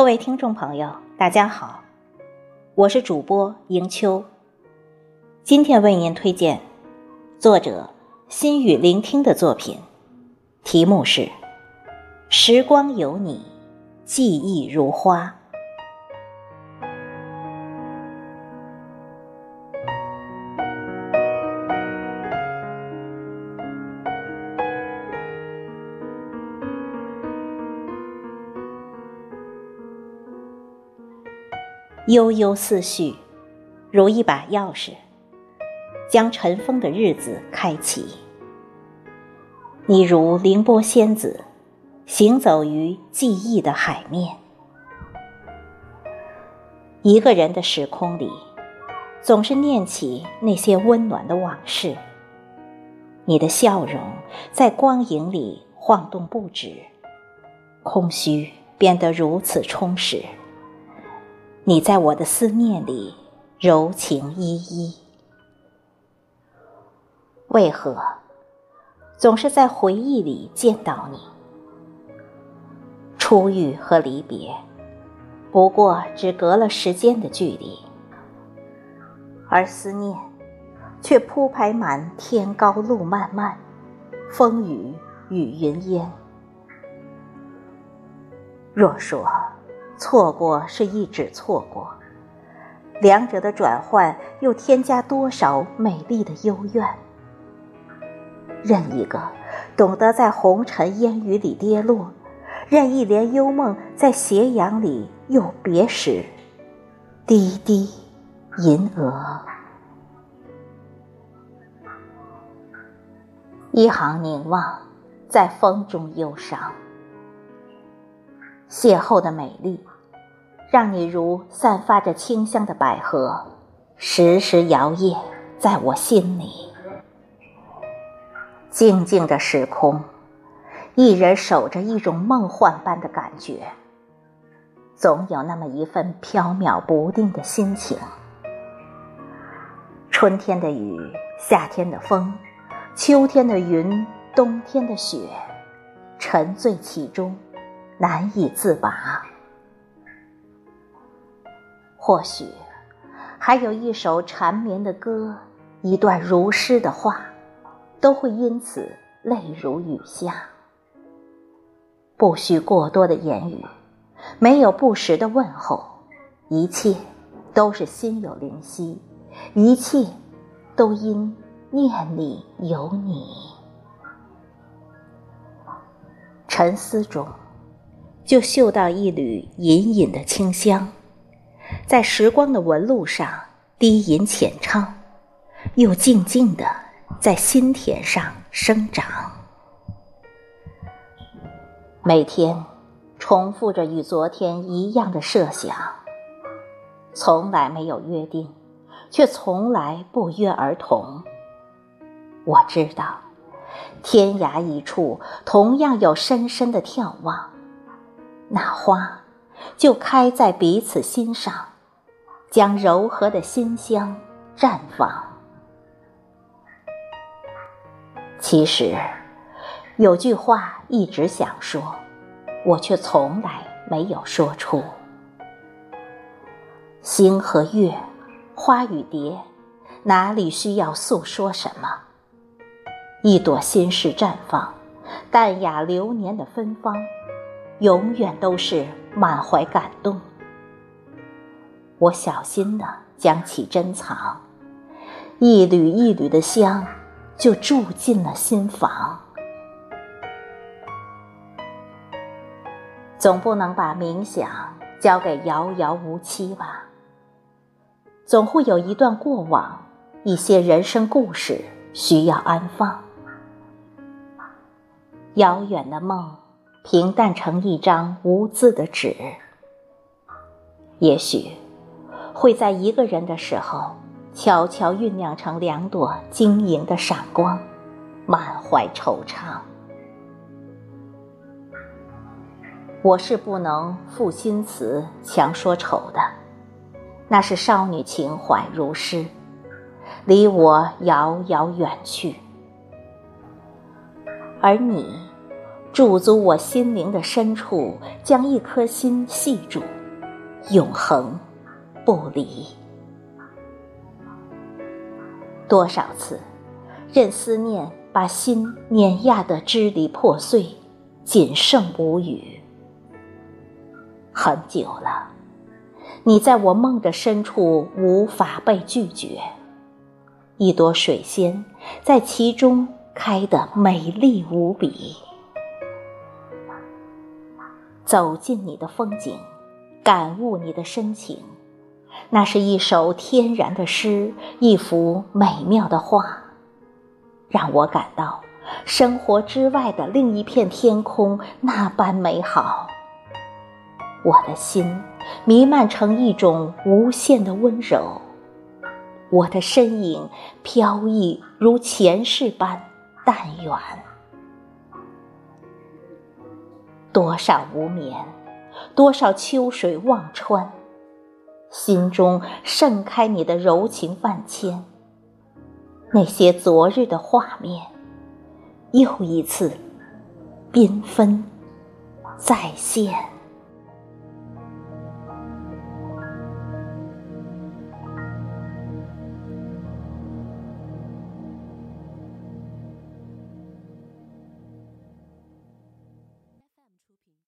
各位听众朋友，大家好，我是主播迎秋。今天为您推荐作者心语聆听的作品，题目是《时光有你，记忆如花》。悠悠思绪，如一把钥匙，将尘封的日子开启。你如凌波仙子，行走于记忆的海面。一个人的时空里，总是念起那些温暖的往事。你的笑容在光影里晃动不止，空虚变得如此充实。你在我的思念里柔情依依，为何总是在回忆里见到你？初遇和离别，不过只隔了时间的距离，而思念却铺排满天高路漫漫，风雨与云烟。若说。错过是一纸错过，两者的转换又添加多少美丽的幽怨？任一个懂得在红尘烟雨里跌落，任一帘幽梦在斜阳里又别时，滴滴银娥，一行凝望，在风中忧伤。邂逅的美丽，让你如散发着清香的百合，时时摇曳在我心里。静静的时空，一人守着一种梦幻般的感觉，总有那么一份飘渺不定的心情。春天的雨，夏天的风，秋天的云，冬天的雪，沉醉其中。难以自拔。或许还有一首缠绵的歌，一段如诗的话，都会因此泪如雨下。不需过多的言语，没有不时的问候，一切都是心有灵犀，一切都因念里有你。沉思中。就嗅到一缕隐隐的清香，在时光的纹路上低吟浅唱，又静静的在心田上生长。每天重复着与昨天一样的设想，从来没有约定，却从来不约而同。我知道，天涯一处同样有深深的眺望。那花就开在彼此心上，将柔和的馨香绽放。其实有句话一直想说，我却从来没有说出。星和月，花与蝶，哪里需要诉说什么？一朵心事绽放，淡雅流年的芬芳。永远都是满怀感动，我小心的将其珍藏，一缕一缕的香，就住进了心房。总不能把冥想交给遥遥无期吧？总会有一段过往，一些人生故事需要安放。遥远的梦。平淡成一张无字的纸，也许会在一个人的时候，悄悄酝酿成两朵晶莹的闪光，满怀惆怅。我是不能赋新词强说愁的，那是少女情怀如诗，离我遥遥远去，而你。驻足我心灵的深处，将一颗心系住，永恒不离。多少次，任思念把心碾压得支离破碎，仅剩无语。很久了，你在我梦的深处无法被拒绝。一朵水仙在其中开得美丽无比。走进你的风景，感悟你的深情，那是一首天然的诗，一幅美妙的画，让我感到生活之外的另一片天空那般美好。我的心弥漫成一种无限的温柔。我的身影飘逸如前世般淡远，多少无眠，多少秋水望穿，心中盛开你的柔情万千。那些昨日的画面，又一次缤纷再现。